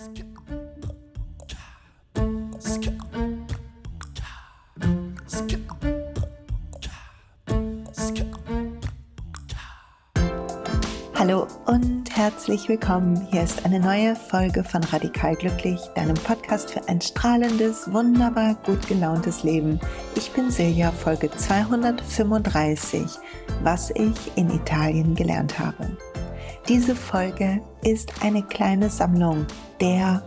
Hallo und herzlich willkommen. Hier ist eine neue Folge von Radikal Glücklich, deinem Podcast für ein strahlendes, wunderbar gut gelauntes Leben. Ich bin Silja, Folge 235, was ich in Italien gelernt habe. Diese Folge ist eine kleine Sammlung der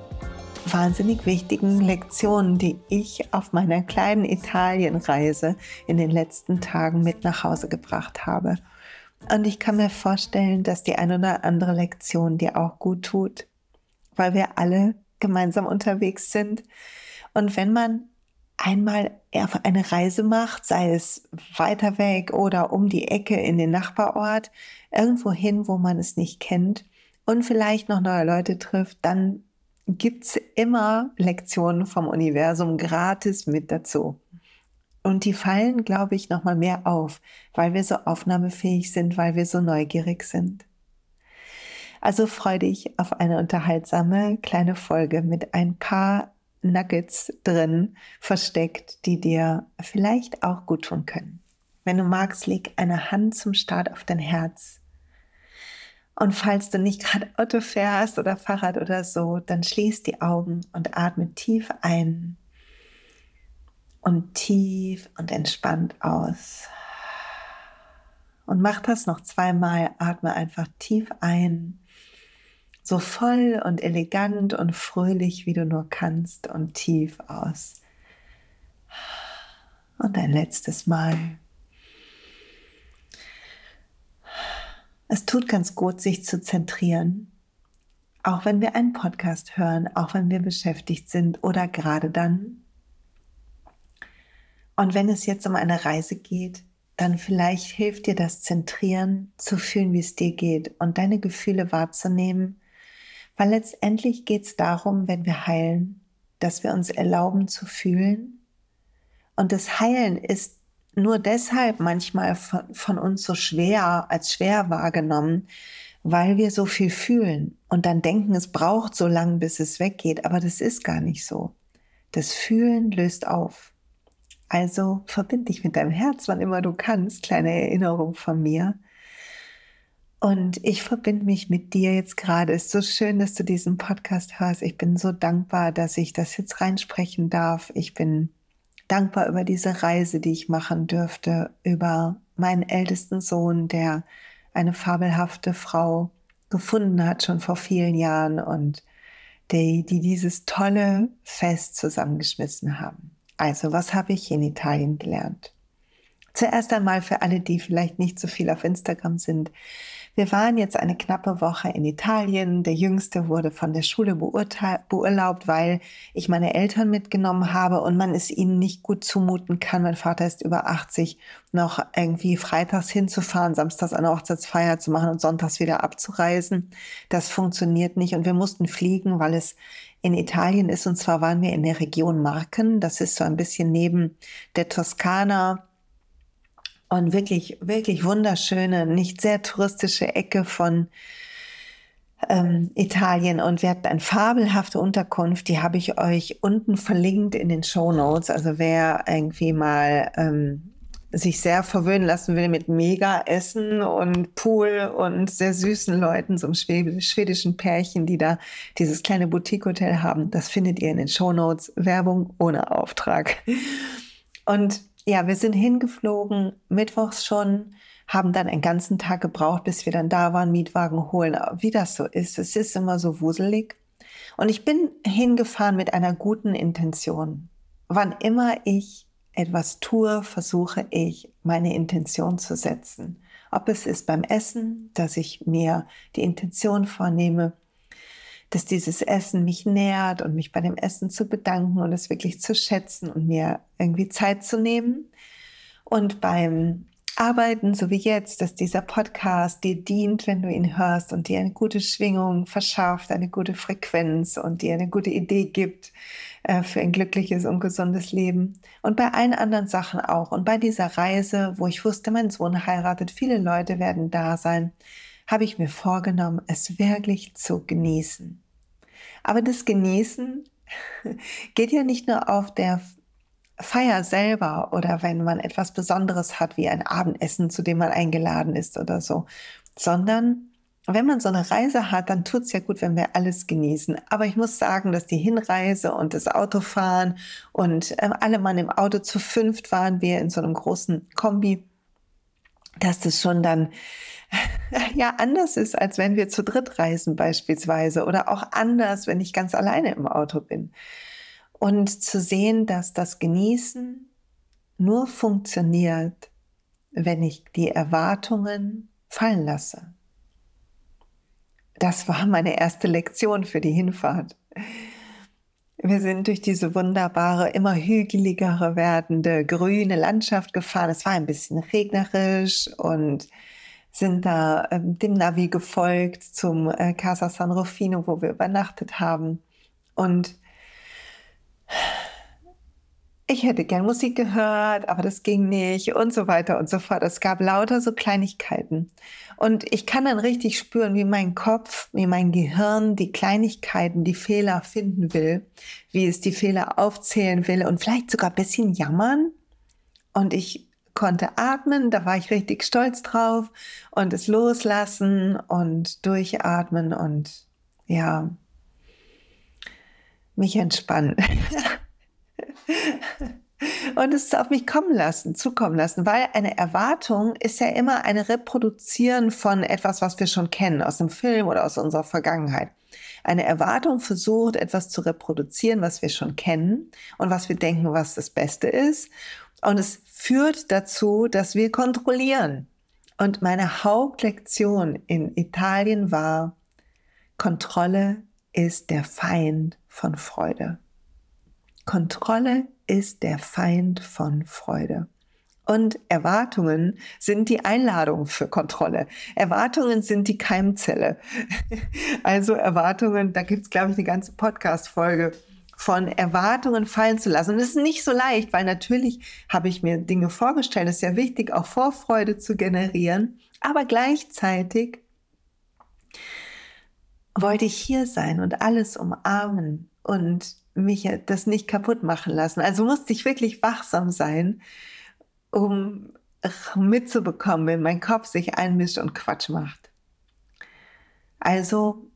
wahnsinnig wichtigen Lektionen, die ich auf meiner kleinen Italienreise in den letzten Tagen mit nach Hause gebracht habe. Und ich kann mir vorstellen, dass die eine oder andere Lektion dir auch gut tut, weil wir alle gemeinsam unterwegs sind. Und wenn man einmal auf eine Reise macht, sei es weiter weg oder um die Ecke in den Nachbarort, irgendwo hin, wo man es nicht kennt und vielleicht noch neue Leute trifft, dann gibt's immer Lektionen vom Universum gratis mit dazu. Und die fallen, glaube ich, noch mal mehr auf, weil wir so aufnahmefähig sind, weil wir so neugierig sind. Also freue dich auf eine unterhaltsame kleine Folge mit ein paar Nuggets drin versteckt, die dir vielleicht auch gut tun können. Wenn du magst, leg eine Hand zum Start auf dein Herz. Und falls du nicht gerade Auto fährst oder Fahrrad oder so, dann schließ die Augen und atme tief ein und tief und entspannt aus. Und mach das noch zweimal. Atme einfach tief ein. So voll und elegant und fröhlich, wie du nur kannst. Und tief aus. Und ein letztes Mal. Es tut ganz gut, sich zu zentrieren. Auch wenn wir einen Podcast hören, auch wenn wir beschäftigt sind oder gerade dann, und wenn es jetzt um eine Reise geht, dann vielleicht hilft dir das Zentrieren, zu fühlen, wie es dir geht und deine Gefühle wahrzunehmen. Weil letztendlich geht es darum, wenn wir heilen, dass wir uns erlauben zu fühlen. Und das Heilen ist nur deshalb manchmal von, von uns so schwer, als schwer wahrgenommen, weil wir so viel fühlen und dann denken, es braucht so lange, bis es weggeht. Aber das ist gar nicht so. Das Fühlen löst auf. Also verbind dich mit deinem Herz, wann immer du kannst. Kleine Erinnerung von mir. Und ich verbinde mich mit dir jetzt gerade. Es ist so schön, dass du diesen Podcast hörst. Ich bin so dankbar, dass ich das jetzt reinsprechen darf. Ich bin dankbar über diese Reise, die ich machen dürfte, über meinen ältesten Sohn, der eine fabelhafte Frau gefunden hat, schon vor vielen Jahren und die, die dieses tolle Fest zusammengeschmissen haben. Also, was habe ich in Italien gelernt? Zuerst einmal für alle, die vielleicht nicht so viel auf Instagram sind. Wir waren jetzt eine knappe Woche in Italien. Der Jüngste wurde von der Schule beurlaubt, weil ich meine Eltern mitgenommen habe und man es ihnen nicht gut zumuten kann. Mein Vater ist über 80, noch irgendwie freitags hinzufahren, samstags eine Hochzeitsfeier zu machen und sonntags wieder abzureisen. Das funktioniert nicht und wir mussten fliegen, weil es in Italien ist. Und zwar waren wir in der Region Marken. Das ist so ein bisschen neben der Toskana und wirklich, wirklich wunderschöne, nicht sehr touristische Ecke von ähm, Italien. Und wir hatten eine fabelhafte Unterkunft, die habe ich euch unten verlinkt in den Show Notes. Also wer irgendwie mal ähm, sich sehr verwöhnen lassen will mit mega Essen und Pool und sehr süßen Leuten, so einem schwedischen Pärchen, die da dieses kleine Boutique-Hotel haben. Das findet ihr in den Show Notes. Werbung ohne Auftrag. Und ja, wir sind hingeflogen, mittwochs schon, haben dann einen ganzen Tag gebraucht, bis wir dann da waren, Mietwagen holen. Wie das so ist, es ist immer so wuselig. Und ich bin hingefahren mit einer guten Intention. Wann immer ich etwas tue, versuche ich, meine Intention zu setzen. Ob es ist beim Essen, dass ich mir die Intention vornehme, dass dieses Essen mich nährt und mich bei dem Essen zu bedanken und es wirklich zu schätzen und mir irgendwie Zeit zu nehmen. Und beim Arbeiten, so wie jetzt, dass dieser Podcast dir dient, wenn du ihn hörst und dir eine gute Schwingung verschafft, eine gute Frequenz und dir eine gute Idee gibt, äh, für ein glückliches und gesundes Leben. Und bei allen anderen Sachen auch. Und bei dieser Reise, wo ich wusste, mein Sohn heiratet, viele Leute werden da sein, habe ich mir vorgenommen, es wirklich zu genießen. Aber das Genießen geht ja nicht nur auf der Feier selber oder wenn man etwas Besonderes hat, wie ein Abendessen, zu dem man eingeladen ist oder so, sondern wenn man so eine Reise hat, dann tut es ja gut, wenn wir alles genießen. Aber ich muss sagen, dass die Hinreise und das Autofahren und äh, alle Mann im Auto zu fünft waren wir in so einem großen Kombi, dass das schon dann ja anders ist, als wenn wir zu dritt reisen beispielsweise oder auch anders, wenn ich ganz alleine im Auto bin. Und zu sehen, dass das Genießen nur funktioniert, wenn ich die Erwartungen fallen lasse. Das war meine erste Lektion für die Hinfahrt. Wir sind durch diese wunderbare, immer hügeligere werdende grüne Landschaft gefahren. Es war ein bisschen regnerisch und sind da äh, dem Navi gefolgt zum äh, Casa San Rufino, wo wir übernachtet haben. Und ich hätte gern Musik gehört, aber das ging nicht und so weiter und so fort. Es gab lauter so Kleinigkeiten. Und ich kann dann richtig spüren, wie mein Kopf, wie mein Gehirn die Kleinigkeiten, die Fehler finden will, wie es die Fehler aufzählen will und vielleicht sogar ein bisschen jammern. Und ich konnte atmen, da war ich richtig stolz drauf und es loslassen und durchatmen und ja, mich entspannen. und es auf mich kommen lassen, zukommen lassen, weil eine Erwartung ist ja immer eine Reproduzieren von etwas, was wir schon kennen, aus dem Film oder aus unserer Vergangenheit. Eine Erwartung versucht, etwas zu reproduzieren, was wir schon kennen und was wir denken, was das Beste ist. Und es führt dazu, dass wir kontrollieren. Und meine Hauptlektion in Italien war, Kontrolle ist der Feind von Freude. Kontrolle ist der Feind von Freude. Und Erwartungen sind die Einladung für Kontrolle. Erwartungen sind die Keimzelle. Also Erwartungen, da gibt es, glaube ich, eine ganze Podcast-Folge von Erwartungen fallen zu lassen. Und das ist nicht so leicht, weil natürlich habe ich mir Dinge vorgestellt. Es ist ja wichtig, auch Vorfreude zu generieren. Aber gleichzeitig wollte ich hier sein und alles umarmen und mich das nicht kaputt machen lassen. Also musste ich wirklich wachsam sein, um mitzubekommen, wenn mein Kopf sich einmischt und Quatsch macht. Also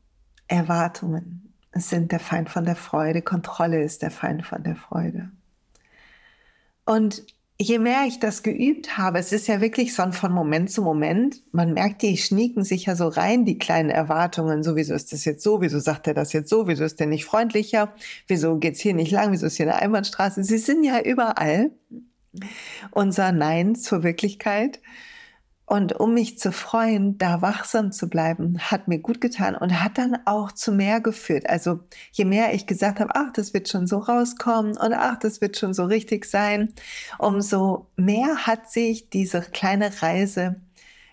Erwartungen sind der Feind von der Freude, Kontrolle ist der Feind von der Freude. Und je mehr ich das geübt habe, es ist ja wirklich so von Moment zu Moment, man merkt, die schnieken sich ja so rein, die kleinen Erwartungen, so wieso ist das jetzt so, wieso sagt er das jetzt so, wieso ist der nicht freundlicher, wieso geht's hier nicht lang, wieso ist hier eine Einbahnstraße, sie sind ja überall. Unser Nein zur Wirklichkeit und um mich zu freuen, da wachsam zu bleiben, hat mir gut getan und hat dann auch zu mehr geführt. Also je mehr ich gesagt habe, ach, das wird schon so rauskommen und ach, das wird schon so richtig sein, umso mehr hat sich diese kleine Reise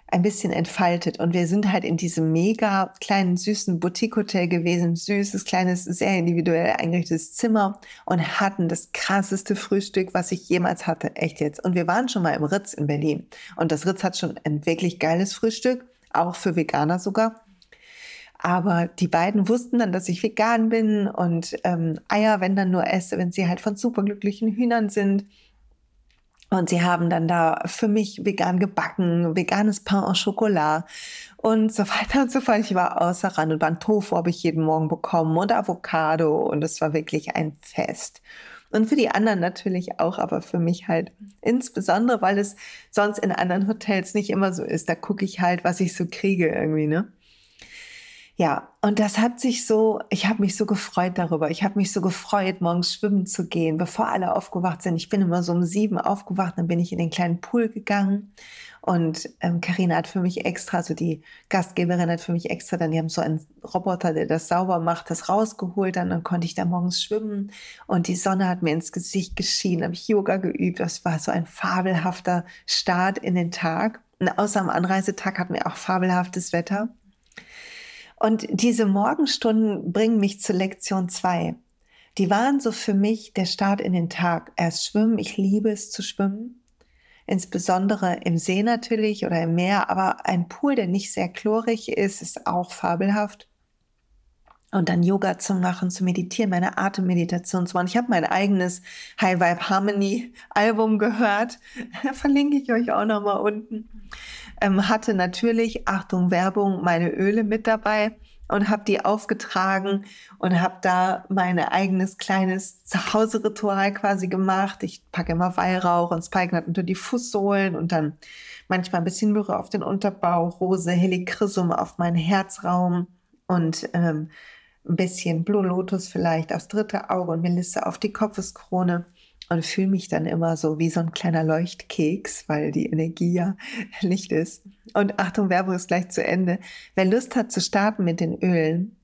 ein bisschen entfaltet. Und wir sind halt in diesem mega kleinen, süßen Boutique-Hotel gewesen, süßes, kleines, sehr individuell eingerichtetes Zimmer und hatten das krasseste Frühstück, was ich jemals hatte. Echt jetzt. Und wir waren schon mal im Ritz in Berlin. Und das Ritz hat schon ein wirklich geiles Frühstück, auch für Veganer sogar. Aber die beiden wussten dann, dass ich vegan bin und ähm, Eier, wenn dann nur esse, wenn sie halt von superglücklichen Hühnern sind. Und sie haben dann da für mich vegan gebacken, veganes Pain au Chocolat und so weiter und so fort. Ich war außer Rand und Band. Tofu habe ich jeden Morgen bekommen und Avocado und es war wirklich ein Fest. Und für die anderen natürlich auch, aber für mich halt insbesondere, weil es sonst in anderen Hotels nicht immer so ist. Da gucke ich halt, was ich so kriege irgendwie, ne? Ja, und das hat sich so, ich habe mich so gefreut darüber. Ich habe mich so gefreut, morgens schwimmen zu gehen, bevor alle aufgewacht sind. Ich bin immer so um sieben aufgewacht, dann bin ich in den kleinen Pool gegangen. Und Karina ähm, hat für mich extra, also die Gastgeberin hat für mich extra, dann die haben so einen Roboter, der das sauber macht, das rausgeholt, dann, dann konnte ich da morgens schwimmen und die Sonne hat mir ins Gesicht geschienen, habe ich Yoga geübt. Das war so ein fabelhafter Start in den Tag. Und außer am Anreisetag hatten wir auch fabelhaftes Wetter. Und diese Morgenstunden bringen mich zu Lektion zwei. Die waren so für mich der Start in den Tag. Erst schwimmen, ich liebe es zu schwimmen. Insbesondere im See natürlich oder im Meer, aber ein Pool, der nicht sehr chlorig ist, ist auch fabelhaft. Und dann Yoga zu machen, zu meditieren, meine Atemmeditation zu machen. Ich habe mein eigenes High Vibe Harmony Album gehört. Verlinke ich euch auch nochmal unten. Ähm, hatte natürlich, Achtung, Werbung, meine Öle mit dabei und habe die aufgetragen und habe da mein eigenes kleines Zuhause-Ritual quasi gemacht. Ich packe immer Weihrauch und Spikenard unter die Fußsohlen und dann manchmal ein bisschen Myrrhe auf den Unterbauch, Rose, Helichrysum auf meinen Herzraum und ähm, ein bisschen Blue Lotus vielleicht aufs dritte Auge und Melisse auf die Kopfeskrone und fühle mich dann immer so wie so ein kleiner Leuchtkeks, weil die Energie ja Licht ist. Und Achtung, Werbung ist gleich zu Ende. Wer Lust hat zu starten mit den Ölen,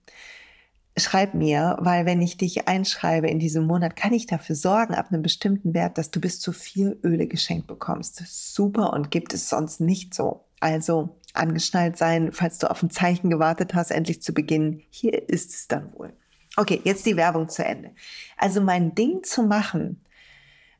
schreib mir, weil wenn ich dich einschreibe in diesem Monat, kann ich dafür sorgen, ab einem bestimmten Wert, dass du bis zu vier Öle geschenkt bekommst. Super und gibt es sonst nicht so. Also angeschnallt sein, falls du auf ein Zeichen gewartet hast, endlich zu beginnen. Hier ist es dann wohl. Okay, jetzt die Werbung zu Ende. Also mein Ding zu machen,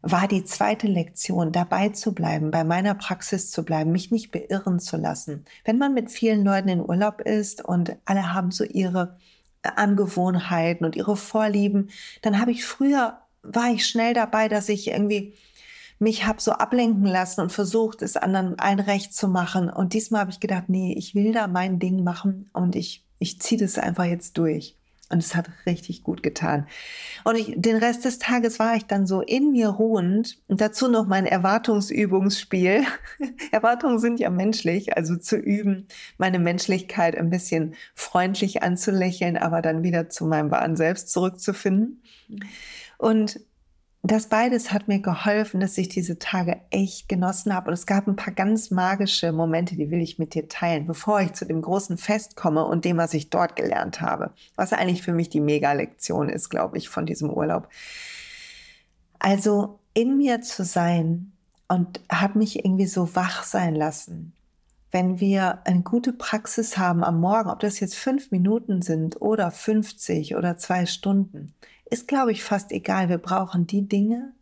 war die zweite Lektion, dabei zu bleiben, bei meiner Praxis zu bleiben, mich nicht beirren zu lassen. Wenn man mit vielen Leuten in Urlaub ist und alle haben so ihre Angewohnheiten und ihre Vorlieben, dann habe ich früher, war ich schnell dabei, dass ich irgendwie mich habe so ablenken lassen und versucht, es anderen allen recht zu machen. Und diesmal habe ich gedacht, nee, ich will da mein Ding machen und ich, ich ziehe das einfach jetzt durch. Und es hat richtig gut getan. Und ich, den Rest des Tages war ich dann so in mir ruhend und dazu noch mein Erwartungsübungsspiel. Erwartungen sind ja menschlich, also zu üben, meine Menschlichkeit ein bisschen freundlich anzulächeln, aber dann wieder zu meinem wahren Selbst zurückzufinden. Und das beides hat mir geholfen, dass ich diese Tage echt genossen habe. Und es gab ein paar ganz magische Momente, die will ich mit dir teilen, bevor ich zu dem großen Fest komme und dem, was ich dort gelernt habe. Was eigentlich für mich die Mega-Lektion ist, glaube ich, von diesem Urlaub. Also in mir zu sein und hat mich irgendwie so wach sein lassen. Wenn wir eine gute Praxis haben am Morgen, ob das jetzt fünf Minuten sind oder 50 oder zwei Stunden, ist, glaube ich, fast egal. Wir brauchen die Dinge,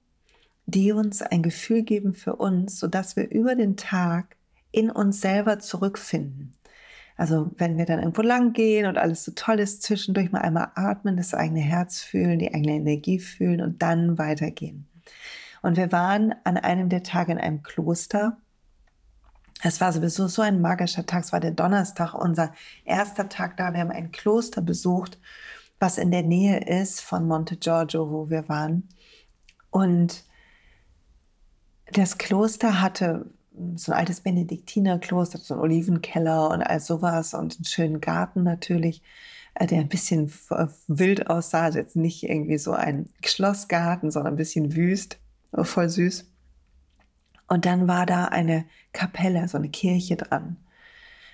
die uns ein Gefühl geben für uns, sodass wir über den Tag in uns selber zurückfinden. Also wenn wir dann irgendwo lang gehen und alles so toll ist, zwischendurch mal einmal atmen, das eigene Herz fühlen, die eigene Energie fühlen und dann weitergehen. Und wir waren an einem der Tage in einem Kloster. Es war sowieso so ein magischer Tag. Es war der Donnerstag, unser erster Tag da. Wir haben ein Kloster besucht was in der Nähe ist von Monte Giorgio, wo wir waren. Und das Kloster hatte so ein altes Benediktinerkloster, so ein Olivenkeller und all sowas und einen schönen Garten natürlich, äh, der ein bisschen wild aussah. Also jetzt nicht irgendwie so ein Schlossgarten, sondern ein bisschen wüst, voll süß. Und dann war da eine Kapelle, so eine Kirche dran.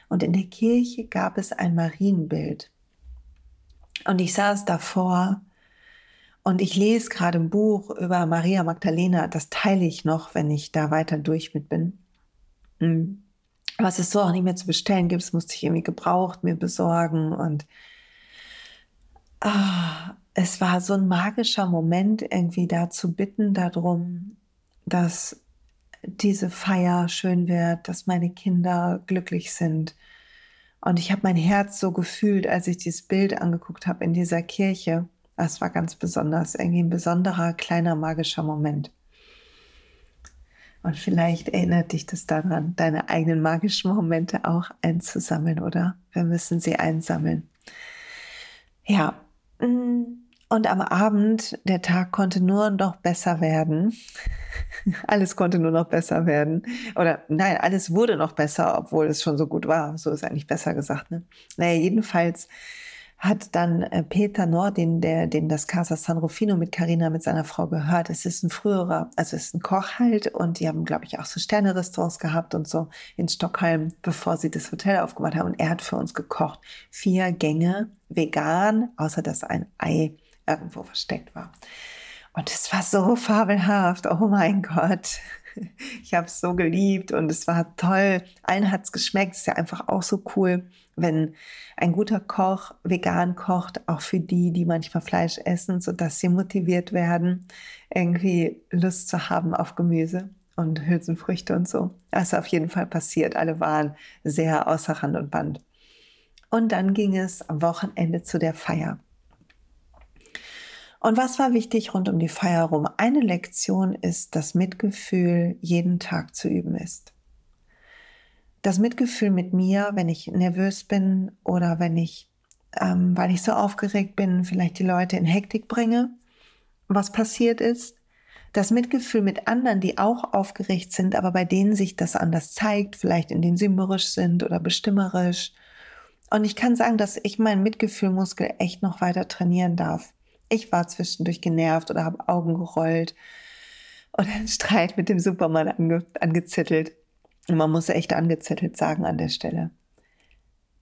Und in der Kirche gab es ein Marienbild. Und ich saß davor und ich lese gerade ein Buch über Maria Magdalena. Das teile ich noch, wenn ich da weiter durch mit bin. Hm. Was es so auch nicht mehr zu bestellen gibt, musste ich irgendwie gebraucht mir besorgen. Und ah, es war so ein magischer Moment, irgendwie da zu bitten darum, dass diese Feier schön wird, dass meine Kinder glücklich sind, und ich habe mein Herz so gefühlt, als ich dieses Bild angeguckt habe in dieser Kirche. Das war ganz besonders, irgendwie ein besonderer, kleiner, magischer Moment. Und vielleicht erinnert dich das daran, deine eigenen magischen Momente auch einzusammeln, oder? Wir müssen sie einsammeln. Ja, mm. Und am Abend, der Tag konnte nur noch besser werden. alles konnte nur noch besser werden. Oder nein, alles wurde noch besser, obwohl es schon so gut war. So ist eigentlich besser gesagt. Ne? Naja, jedenfalls hat dann äh, Peter Nordin, der, den das Casa San Rufino mit Carina, mit seiner Frau gehört. Es ist ein früherer, also es ist ein Koch halt und die haben, glaube ich, auch so Sterne-Restaurants gehabt und so in Stockholm, bevor sie das Hotel aufgemacht haben. Und er hat für uns gekocht. Vier Gänge, vegan, außer dass ein Ei irgendwo versteckt war. Und es war so fabelhaft. Oh mein Gott. Ich habe es so geliebt und es war toll. Allen hat es geschmeckt. Es ist ja einfach auch so cool, wenn ein guter Koch vegan kocht, auch für die, die manchmal Fleisch essen, sodass sie motiviert werden, irgendwie Lust zu haben auf Gemüse und Hülsenfrüchte und so. Das ist auf jeden Fall passiert. Alle waren sehr außer Rand und Band. Und dann ging es am Wochenende zu der Feier. Und was war wichtig rund um die Feier rum? Eine Lektion ist, dass Mitgefühl jeden Tag zu üben ist. Das Mitgefühl mit mir, wenn ich nervös bin oder wenn ich, ähm, weil ich so aufgeregt bin, vielleicht die Leute in Hektik bringe, was passiert ist. Das Mitgefühl mit anderen, die auch aufgeregt sind, aber bei denen sich das anders zeigt, vielleicht indem sie mürrisch sind oder bestimmerisch. Und ich kann sagen, dass ich meinen Mitgefühlmuskel echt noch weiter trainieren darf. Ich war zwischendurch genervt oder habe Augen gerollt und einen Streit mit dem Supermann ange angezettelt. Und man muss echt angezettelt sagen an der Stelle.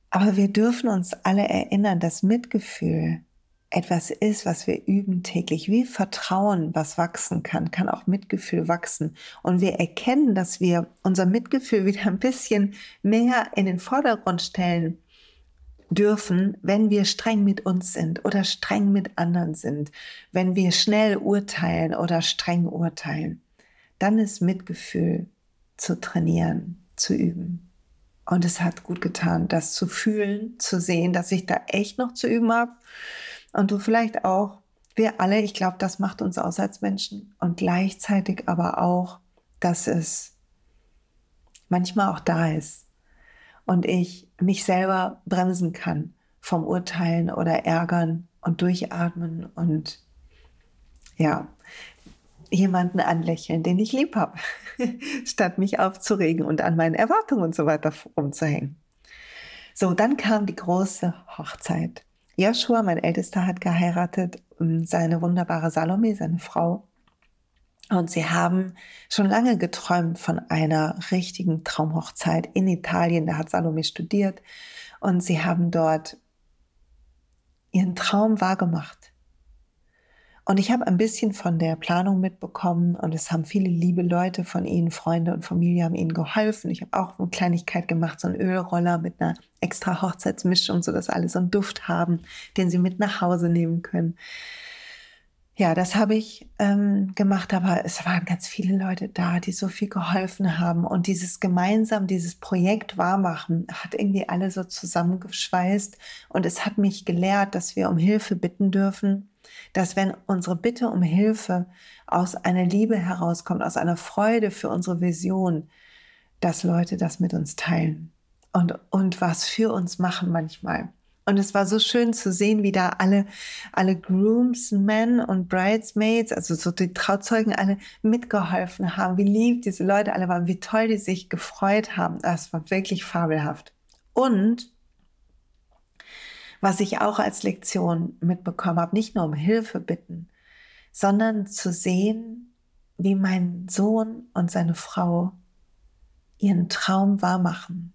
Aber wir dürfen uns alle erinnern, dass Mitgefühl etwas ist, was wir üben täglich. Wie Vertrauen, was wachsen kann, kann auch Mitgefühl wachsen. Und wir erkennen, dass wir unser Mitgefühl wieder ein bisschen mehr in den Vordergrund stellen dürfen, wenn wir streng mit uns sind oder streng mit anderen sind, wenn wir schnell urteilen oder streng urteilen, dann ist Mitgefühl zu trainieren, zu üben. Und es hat gut getan, das zu fühlen, zu sehen, dass ich da echt noch zu üben habe. Und du vielleicht auch, wir alle, ich glaube, das macht uns aus als Menschen. Und gleichzeitig aber auch, dass es manchmal auch da ist und ich mich selber bremsen kann vom Urteilen oder Ärgern und Durchatmen und ja, jemanden anlächeln, den ich lieb habe, statt mich aufzuregen und an meinen Erwartungen und so weiter rumzuhängen. So, dann kam die große Hochzeit. Joshua, mein Ältester, hat geheiratet, seine wunderbare Salome, seine Frau, und sie haben schon lange geträumt von einer richtigen Traumhochzeit in Italien. Da hat Salome studiert und sie haben dort ihren Traum wahrgemacht. Und ich habe ein bisschen von der Planung mitbekommen und es haben viele liebe Leute von ihnen, Freunde und Familie haben ihnen geholfen. Ich habe auch eine Kleinigkeit gemacht, so einen Ölroller mit einer extra Hochzeitsmischung, sodass alle so einen Duft haben, den sie mit nach Hause nehmen können. Ja, das habe ich ähm, gemacht, aber es waren ganz viele Leute da, die so viel geholfen haben. Und dieses gemeinsam, dieses Projekt wahrmachen, hat irgendwie alle so zusammengeschweißt. Und es hat mich gelehrt, dass wir um Hilfe bitten dürfen, dass wenn unsere Bitte um Hilfe aus einer Liebe herauskommt, aus einer Freude für unsere Vision, dass Leute das mit uns teilen und, und was für uns machen manchmal. Und es war so schön zu sehen, wie da alle, alle Groomsmen und Bridesmaids, also so die Trauzeugen alle mitgeholfen haben, wie lieb diese Leute alle waren, wie toll die sich gefreut haben. Das war wirklich fabelhaft. Und was ich auch als Lektion mitbekommen habe, nicht nur um Hilfe bitten, sondern zu sehen, wie mein Sohn und seine Frau ihren Traum wahrmachen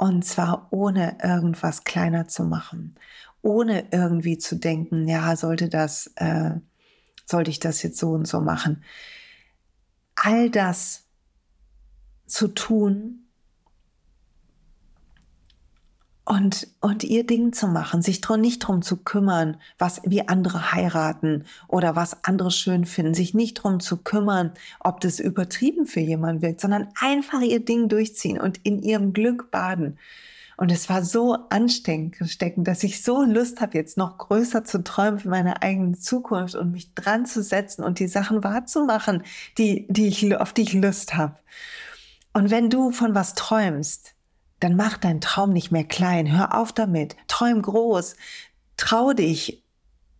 und zwar ohne irgendwas kleiner zu machen, ohne irgendwie zu denken, ja, sollte das, äh, sollte ich das jetzt so und so machen. All das zu tun, und, und ihr Ding zu machen, sich drum, nicht drum zu kümmern, was, wie andere heiraten oder was andere schön finden, sich nicht drum zu kümmern, ob das übertrieben für jemanden wirkt, sondern einfach ihr Ding durchziehen und in ihrem Glück baden. Und es war so ansteckend, dass ich so Lust habe, jetzt noch größer zu träumen für meine eigene Zukunft und mich dran zu setzen und die Sachen wahrzumachen, die, die ich, auf die ich Lust habe. Und wenn du von was träumst, dann mach deinen Traum nicht mehr klein. Hör auf damit. Träum groß. Trau dich.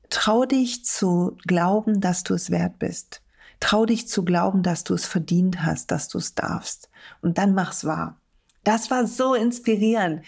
Trau dich zu glauben, dass du es wert bist. Trau dich zu glauben, dass du es verdient hast, dass du es darfst. Und dann mach's wahr. Das war so inspirierend.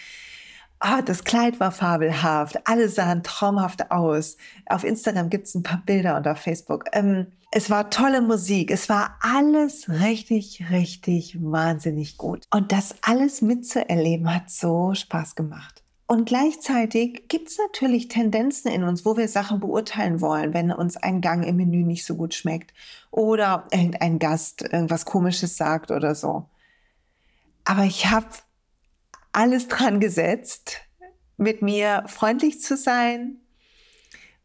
Ah, das Kleid war fabelhaft. Alle sahen traumhaft aus. Auf Instagram gibt's ein paar Bilder und auf Facebook. Ähm, es war tolle Musik. Es war alles richtig, richtig wahnsinnig gut. Und das alles mitzuerleben hat so Spaß gemacht. Und gleichzeitig gibt es natürlich Tendenzen in uns, wo wir Sachen beurteilen wollen, wenn uns ein Gang im Menü nicht so gut schmeckt oder irgendein Gast irgendwas Komisches sagt oder so. Aber ich habe alles dran gesetzt, mit mir freundlich zu sein,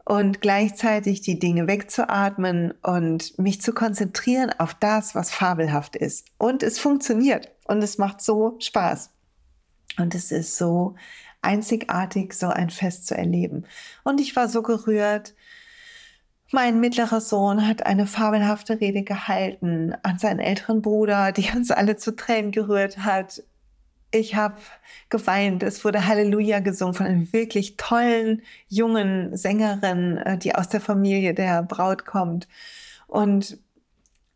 und gleichzeitig die Dinge wegzuatmen und mich zu konzentrieren auf das, was fabelhaft ist. Und es funktioniert und es macht so Spaß. Und es ist so einzigartig, so ein Fest zu erleben. Und ich war so gerührt, Mein mittlerer Sohn hat eine fabelhafte Rede gehalten an seinen älteren Bruder, die uns alle zu Tränen gerührt hat. Ich habe geweint. Es wurde Halleluja gesungen von einer wirklich tollen jungen Sängerin, äh, die aus der Familie der Braut kommt. Und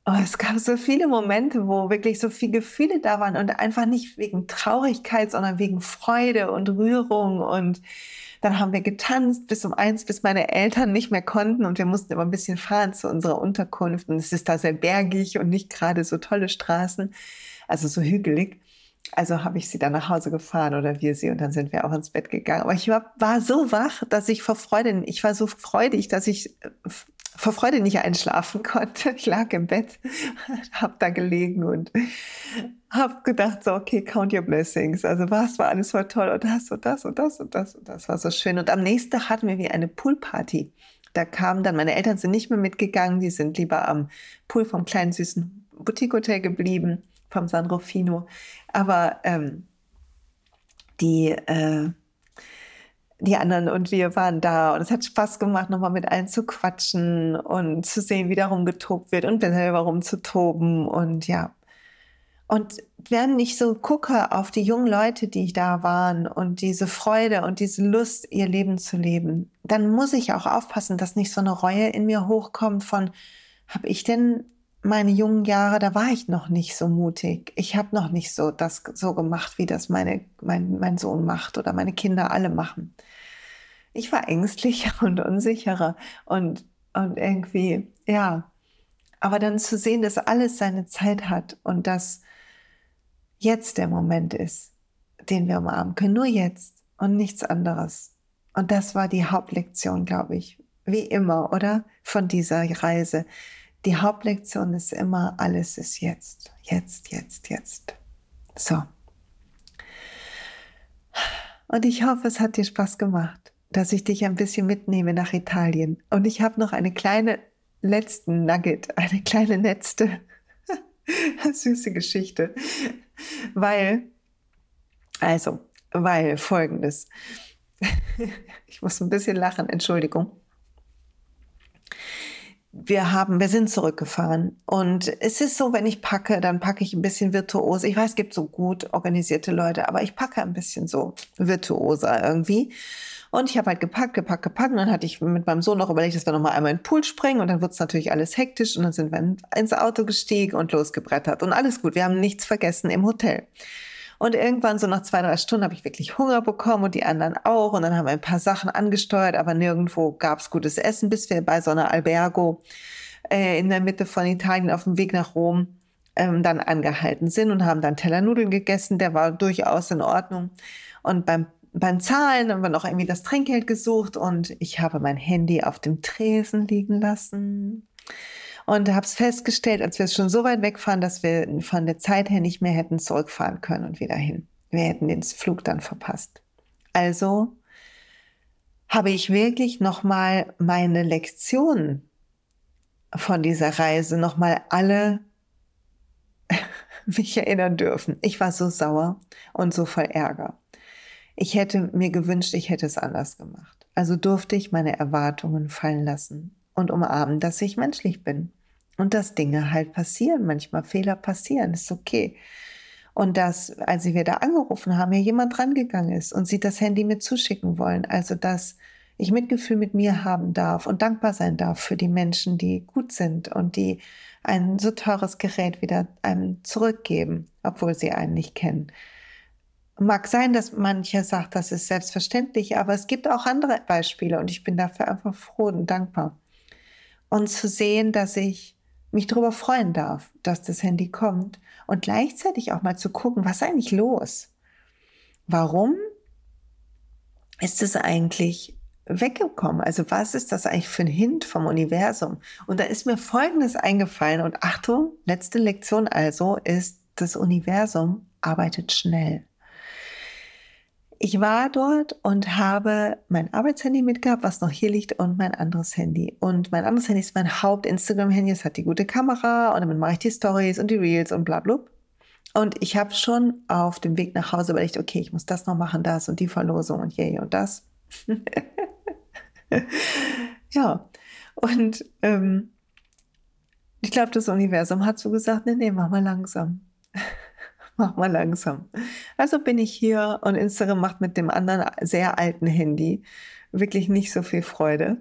oh, es gab so viele Momente, wo wirklich so viele Gefühle da waren und einfach nicht wegen Traurigkeit, sondern wegen Freude und Rührung und dann haben wir getanzt bis um eins, bis meine Eltern nicht mehr konnten und wir mussten immer ein bisschen fahren zu unserer Unterkunft. Und es ist da sehr bergig und nicht gerade so tolle Straßen, also so hügelig. Also habe ich sie dann nach Hause gefahren oder wir sie und dann sind wir auch ins Bett gegangen. Aber ich war, war so wach, dass ich vor Freude, ich war so freudig, dass ich vor Freude nicht einschlafen konnte. Ich lag im Bett, habe da gelegen und habe gedacht, so, okay, count your blessings. Also was war alles voll toll und das und das und das und das und das war so schön. Und am nächsten Tag hatten wir wie eine Poolparty. Da kamen dann, meine Eltern sind nicht mehr mitgegangen, die sind lieber am Pool vom kleinen süßen Boutique-Hotel geblieben, vom San Rufino. Aber ähm, die, äh, die anderen und wir waren da und es hat Spaß gemacht, nochmal mit allen zu quatschen und zu sehen, wie darum getobt wird und selber rumzutoben und ja. Und wenn ich so gucke auf die jungen Leute, die da waren und diese Freude und diese Lust, ihr Leben zu leben, dann muss ich auch aufpassen, dass nicht so eine Reue in mir hochkommt von, habe ich denn meine jungen Jahre, da war ich noch nicht so mutig. Ich habe noch nicht so das so gemacht, wie das meine, mein, mein Sohn macht oder meine Kinder alle machen. Ich war ängstlicher und unsicherer und, und irgendwie, ja. Aber dann zu sehen, dass alles seine Zeit hat und dass jetzt der Moment ist, den wir umarmen können. Nur jetzt und nichts anderes. Und das war die Hauptlektion, glaube ich. Wie immer, oder? Von dieser Reise die Hauptlektion ist immer, alles ist jetzt, jetzt, jetzt, jetzt. So. Und ich hoffe, es hat dir Spaß gemacht, dass ich dich ein bisschen mitnehme nach Italien. Und ich habe noch eine kleine letzten Nugget, eine kleine letzte süße Geschichte. Weil, also, weil folgendes. ich muss ein bisschen lachen, Entschuldigung wir haben, wir sind zurückgefahren. Und es ist so, wenn ich packe, dann packe ich ein bisschen virtuos. Ich weiß, es gibt so gut organisierte Leute, aber ich packe ein bisschen so virtuoser irgendwie. Und ich habe halt gepackt, gepackt, gepackt. Und dann hatte ich mit meinem Sohn noch überlegt, dass wir noch mal einmal in den Pool springen. Und dann wird es natürlich alles hektisch. Und dann sind wir ins Auto gestiegen und losgebrettert. Und alles gut. Wir haben nichts vergessen im Hotel. Und irgendwann so nach zwei, drei Stunden habe ich wirklich Hunger bekommen und die anderen auch. Und dann haben wir ein paar Sachen angesteuert, aber nirgendwo gab es gutes Essen, bis wir bei so einer Albergo äh, in der Mitte von Italien auf dem Weg nach Rom ähm, dann angehalten sind und haben dann Teller Nudeln gegessen. Der war durchaus in Ordnung. Und beim beim Zahlen haben wir noch irgendwie das Trinkgeld gesucht und ich habe mein Handy auf dem Tresen liegen lassen und habe es festgestellt, als wir es schon so weit wegfahren, dass wir von der Zeit her nicht mehr hätten zurückfahren können und wieder hin. Wir hätten den Flug dann verpasst. Also habe ich wirklich nochmal meine Lektionen von dieser Reise nochmal alle mich erinnern dürfen. Ich war so sauer und so voll Ärger. Ich hätte mir gewünscht, ich hätte es anders gemacht. Also durfte ich meine Erwartungen fallen lassen und umarmen, dass ich menschlich bin und dass Dinge halt passieren, manchmal Fehler passieren, ist okay. Und dass, als wir da angerufen haben, hier jemand rangegangen ist und sie das Handy mir zuschicken wollen. Also, dass ich Mitgefühl mit mir haben darf und dankbar sein darf für die Menschen, die gut sind und die ein so teures Gerät wieder einem zurückgeben, obwohl sie einen nicht kennen. Mag sein, dass mancher sagt, das ist selbstverständlich, aber es gibt auch andere Beispiele und ich bin dafür einfach froh und dankbar und zu sehen, dass ich mich darüber freuen darf, dass das Handy kommt und gleichzeitig auch mal zu gucken, was ist eigentlich los? Warum ist es eigentlich weggekommen? Also was ist das eigentlich für ein Hint vom Universum? Und da ist mir Folgendes eingefallen und Achtung, letzte Lektion also ist, das Universum arbeitet schnell. Ich war dort und habe mein Arbeitshandy mitgehabt, was noch hier liegt, und mein anderes Handy. Und mein anderes Handy ist mein Haupt-Instagram-Handy. Es hat die gute Kamera und damit mache ich die Stories und die Reels und bla bla. Und ich habe schon auf dem Weg nach Hause überlegt, okay, ich muss das noch machen, das und die Verlosung und je und das. ja. Und ähm, ich glaube, das Universum hat so gesagt, nee, nee, mach mal langsam. mach mal langsam. Also bin ich hier und Instagram macht mit dem anderen sehr alten Handy wirklich nicht so viel Freude.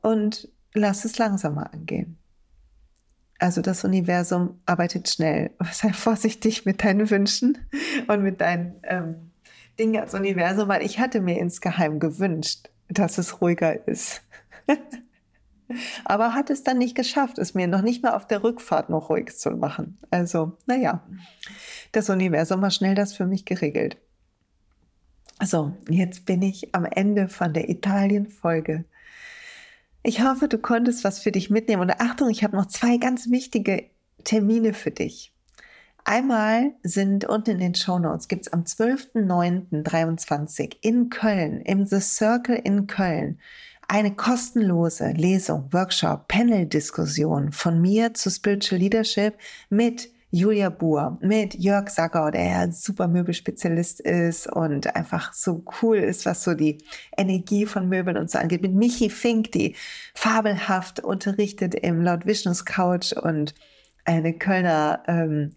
Und lass es langsamer angehen. Also das Universum arbeitet schnell. Sei vorsichtig mit deinen Wünschen und mit deinen ähm, Dingen als Universum, weil ich hatte mir insgeheim gewünscht, dass es ruhiger ist. Aber hat es dann nicht geschafft, es mir noch nicht mal auf der Rückfahrt noch ruhig zu machen. Also, naja, das Universum hat schnell das für mich geregelt. So, jetzt bin ich am Ende von der Italien-Folge. Ich hoffe, du konntest was für dich mitnehmen. Und Achtung, ich habe noch zwei ganz wichtige Termine für dich. Einmal sind unten in den Show Notes gibt es am 12.09.23 in Köln, im The Circle in Köln, eine kostenlose Lesung, Workshop, Panel-Diskussion von mir zu Spiritual Leadership mit Julia Buhr, mit Jörg Sackau, der ja super Möbelspezialist ist und einfach so cool ist, was so die Energie von Möbeln und so angeht, mit Michi Fink, die fabelhaft unterrichtet im Lord Vishnus Couch und eine Kölner ähm,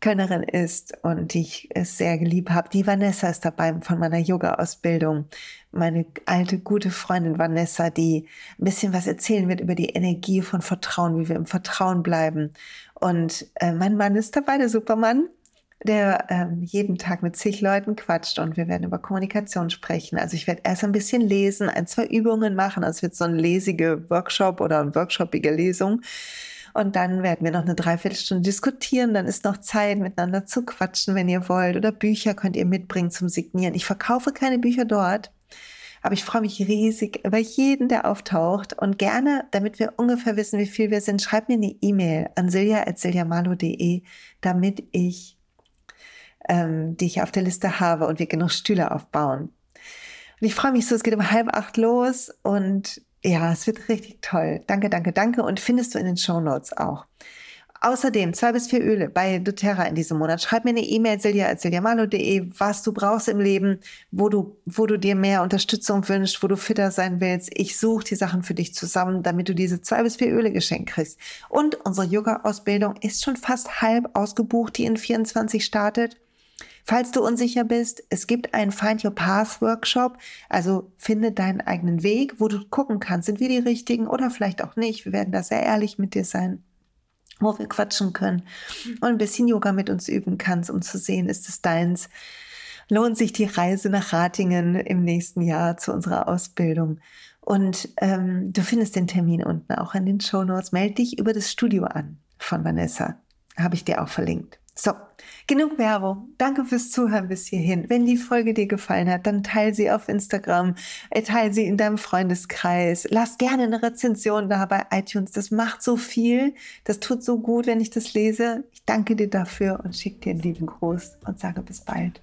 Kölnerin ist und die ich sehr geliebt habe. Die Vanessa ist dabei von meiner Yoga-Ausbildung. Meine alte, gute Freundin Vanessa, die ein bisschen was erzählen wird über die Energie von Vertrauen, wie wir im Vertrauen bleiben. Und äh, mein Mann ist dabei, der Supermann, der ähm, jeden Tag mit zig Leuten quatscht und wir werden über Kommunikation sprechen. Also ich werde erst ein bisschen lesen, ein, zwei Übungen machen. Also es wird so ein lesige Workshop oder eine workshopige Lesung. Und dann werden wir noch eine Dreiviertelstunde diskutieren. Dann ist noch Zeit, miteinander zu quatschen, wenn ihr wollt. Oder Bücher könnt ihr mitbringen zum Signieren. Ich verkaufe keine Bücher dort. Aber ich freue mich riesig über jeden, der auftaucht. Und gerne, damit wir ungefähr wissen, wie viel wir sind, schreibt mir eine E-Mail an silja.siljamalo.de, damit ich ähm, dich auf der Liste habe und wir genug Stühle aufbauen. Und ich freue mich so, es geht um halb acht los und ja, es wird richtig toll. Danke, danke, danke. Und findest du in den Show Notes auch. Außerdem zwei bis vier Öle bei doTERRA in diesem Monat. Schreib mir eine E-Mail, silja.siljamalo.de, was du brauchst im Leben, wo du, wo du dir mehr Unterstützung wünschst, wo du fitter sein willst. Ich suche die Sachen für dich zusammen, damit du diese zwei bis vier Öle geschenkt kriegst. Und unsere Yoga-Ausbildung ist schon fast halb ausgebucht, die in 24 startet. Falls du unsicher bist, es gibt einen Find Your Path Workshop, also finde deinen eigenen Weg, wo du gucken kannst, sind wir die richtigen oder vielleicht auch nicht. Wir werden da sehr ehrlich mit dir sein wo wir quatschen können und ein bisschen Yoga mit uns üben kannst, um zu sehen, ist es deins. Lohnt sich die Reise nach Ratingen im nächsten Jahr zu unserer Ausbildung. Und ähm, du findest den Termin unten auch in den Show Notes. Meld dich über das Studio an von Vanessa. Habe ich dir auch verlinkt. So, genug Werbung. Danke fürs Zuhören bis hierhin. Wenn die Folge dir gefallen hat, dann teile sie auf Instagram, äh, teile sie in deinem Freundeskreis. Lass gerne eine Rezension da bei iTunes. Das macht so viel. Das tut so gut, wenn ich das lese. Ich danke dir dafür und schicke dir einen lieben Gruß und sage bis bald.